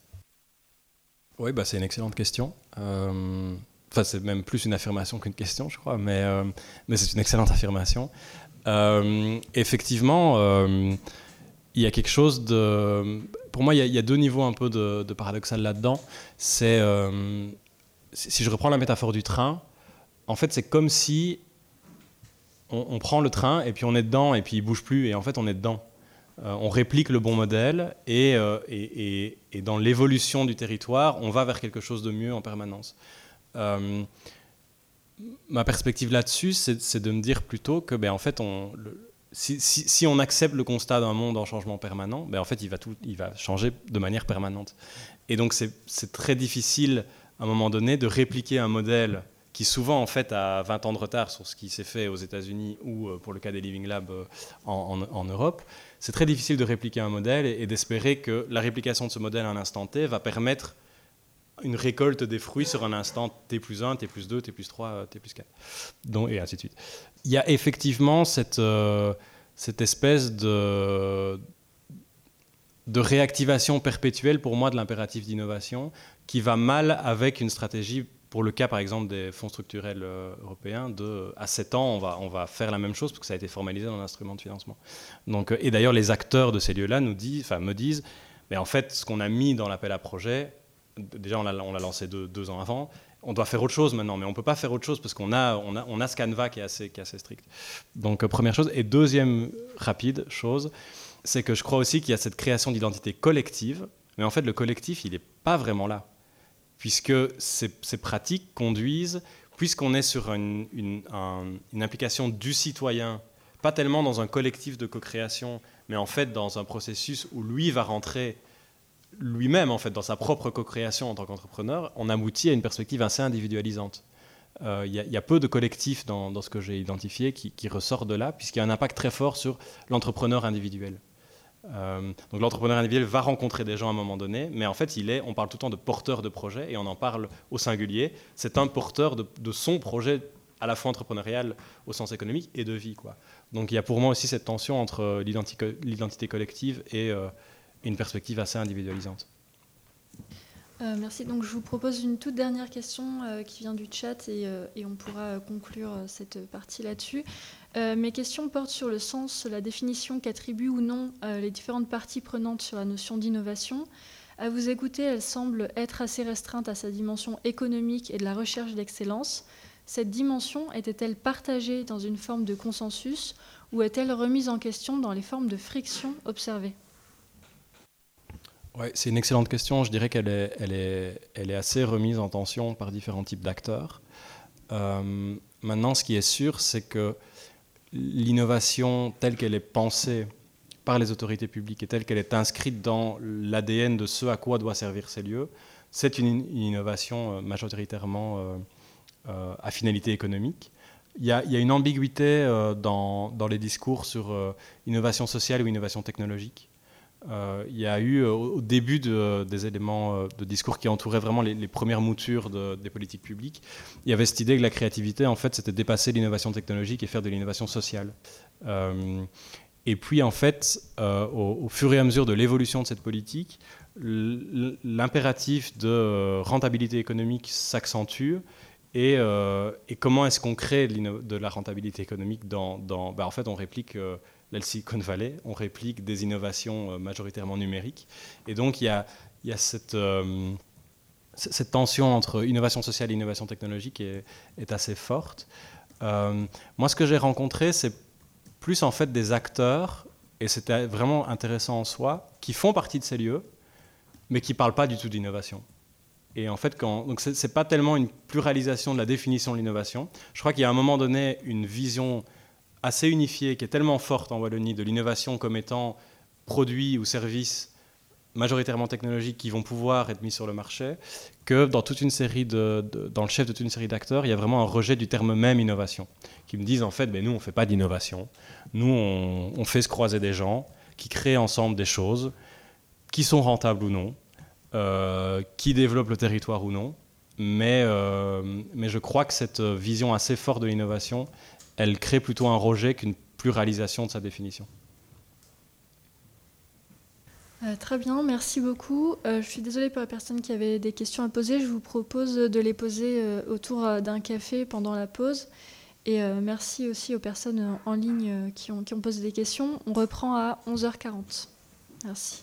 Oui, bah, c'est une excellente question. Euh, c'est même plus une affirmation qu'une question, je crois, mais, euh, mais c'est une excellente affirmation. Euh, effectivement, il y a quelque chose de... Pour moi, il y, a, deux niveaux un peu de, paradoxal là-dedans. C'est, si je reprends la métaphore du train, en fait, c'est comme si on, prend le train et puis on est dedans et puis il bouge plus et en fait, on est dedans. Euh, on réplique le bon modèle euh, et, dans l'évolution du territoire, on va vers quelque chose de mieux en permanence. Euh, ma perspective là-dessus, c'est de me dire plutôt que, ben, en fait, si, on accepte le constat d'un monde en changement permanent, ben, en fait, il va, tout, il va changer de manière permanente. Et donc, c'est très difficile, à un moment donné, de répliquer un modèle qui souvent en fait a 20 ans de retard sur ce qui s'est fait aux États-Unis ou pour le cas des Living Labs en Europe c'est très difficile de répliquer un modèle et, d'espérer que la réplication de ce modèle à un instant T va permettre une récolte des fruits sur un instant T plus 1, T plus 2, T plus 3, T plus 4, donc, et ainsi de suite. Il y a effectivement cette, euh, cette espèce de, de réactivation perpétuelle pour moi de l'impératif d'innovation qui va mal avec une stratégie pour le cas, par exemple, des fonds structurels euh, européens, de, à 7 ans, on va, faire la même chose parce que ça a été formalisé dans l'instrument de financement. Donc, euh, et d'ailleurs, les acteurs de ces lieux-là nous disent, enfin, me disent, mais en fait, ce qu'on a mis dans l'appel à projet, déjà, on l'a lancé deux, ans avant, on doit faire autre chose maintenant, mais on ne peut pas faire autre chose parce qu'on a, ce canevas qui est assez, strict. Donc, euh, première chose. Et deuxième rapide chose, c'est que je crois aussi qu'il y a cette création d'identité collective, mais en fait, le collectif, il n'est pas vraiment là puisque ces, pratiques conduisent, puisqu'on est sur une, implication du citoyen, pas tellement dans un collectif de co-création, mais en fait dans un processus où lui va rentrer lui-même en fait dans sa propre co-création en tant qu'entrepreneur, on aboutit à une perspective assez individualisante. Euh, il y, a peu de collectifs dans, ce que j'ai identifié qui, qui ressortent de là, puisqu'il y a un impact très fort sur l'entrepreneur individuel. Euh, donc l'entrepreneur individuel va rencontrer des gens à un moment donné, mais en fait, il est, on parle tout le temps de porteur de projet et on en parle au singulier. C'est un porteur de, son projet à la fois entrepreneurial au sens économique et de vie. Donc il y a pour moi aussi cette tension entre l'identité collective et euh, une perspective assez individualisante. Euh, merci. Donc, je vous propose une toute dernière question euh, qui vient du chat et, euh, on pourra conclure cette partie là-dessus. Mes questions portent sur le sens, la définition qu'attribuent ou non les différentes parties prenantes sur la notion d'innovation. À vous écouter, elle semble être assez restreinte à sa dimension économique et de la recherche d'excellence. Cette dimension était-elle partagée dans une forme de consensus ou est-elle remise en question dans les formes de friction observées? Ouais, c'est une excellente question. Je dirais qu'elle est, elle est, elle est assez remise en tension par différents types d'acteurs. Euh, maintenant, ce qui est sûr, c'est que l'innovation telle qu'elle est pensée par les autorités publiques et telle qu'elle est inscrite dans l'ADN de ce à quoi doit servir ces lieux, c'est une, innovation euh, majoritairement euh, à finalité économique. Il y, a, une ambiguïté dans, les discours sur innovation sociale ou innovation technologique. Euh, il y a eu euh, au début des éléments euh, de discours qui entouraient vraiment les, premières moutures des politiques publiques, il y avait cette idée que la créativité, en fait, c'était dépasser l'innovation technologique et faire de l'innovation sociale. et puis, en fait, au, fur et à mesure de l'évolution de cette politique, l'impératif de rentabilité économique s'accentue. Et, comment est-ce qu'on crée de la rentabilité économique dans, ben, En fait, on réplique la Silicon Valley, on réplique des innovations euh, majoritairement numériques. Et donc il y a, cette, euh, cette, tension entre innovation sociale et innovation technologique est, est assez forte. Euh, moi, ce que j'ai rencontré, c'est plus en fait des acteurs, et c'était vraiment intéressant en soi, qui font partie de ces lieux, mais qui ne parlent pas du tout d'innovation. Et en fait, quand, donc c'est pas tellement une pluralisation de la définition de l'innovation. Je crois qu'il y a à un moment donné une vision assez unifiée qui est tellement forte en Wallonie de l'innovation comme étant produit ou service majoritairement technologiques qui vont pouvoir être mis sur le marché, que dans toute une série de, dans le chef de toute une série d'acteurs, il y a vraiment un rejet du terme même innovation, qui me disent en fait, ben nous on fait pas d'innovation, nous on, fait se croiser des gens qui créent ensemble des choses, qui sont rentables ou non, euh, qui développent le territoire ou non, mais, euh, mais je crois que cette vision assez forte de l'innovation, elle crée plutôt un rejet qu'une pluralisation de sa définition. Euh, très bien, merci beaucoup. Euh, je suis désolée pour les personnes qui avaient des questions à poser. Je vous propose de les poser euh, autour d'un café pendant la pause. Et merci aussi aux personnes en ligne qui ont, qui ont posé des questions. On reprend à 11h40. Merci.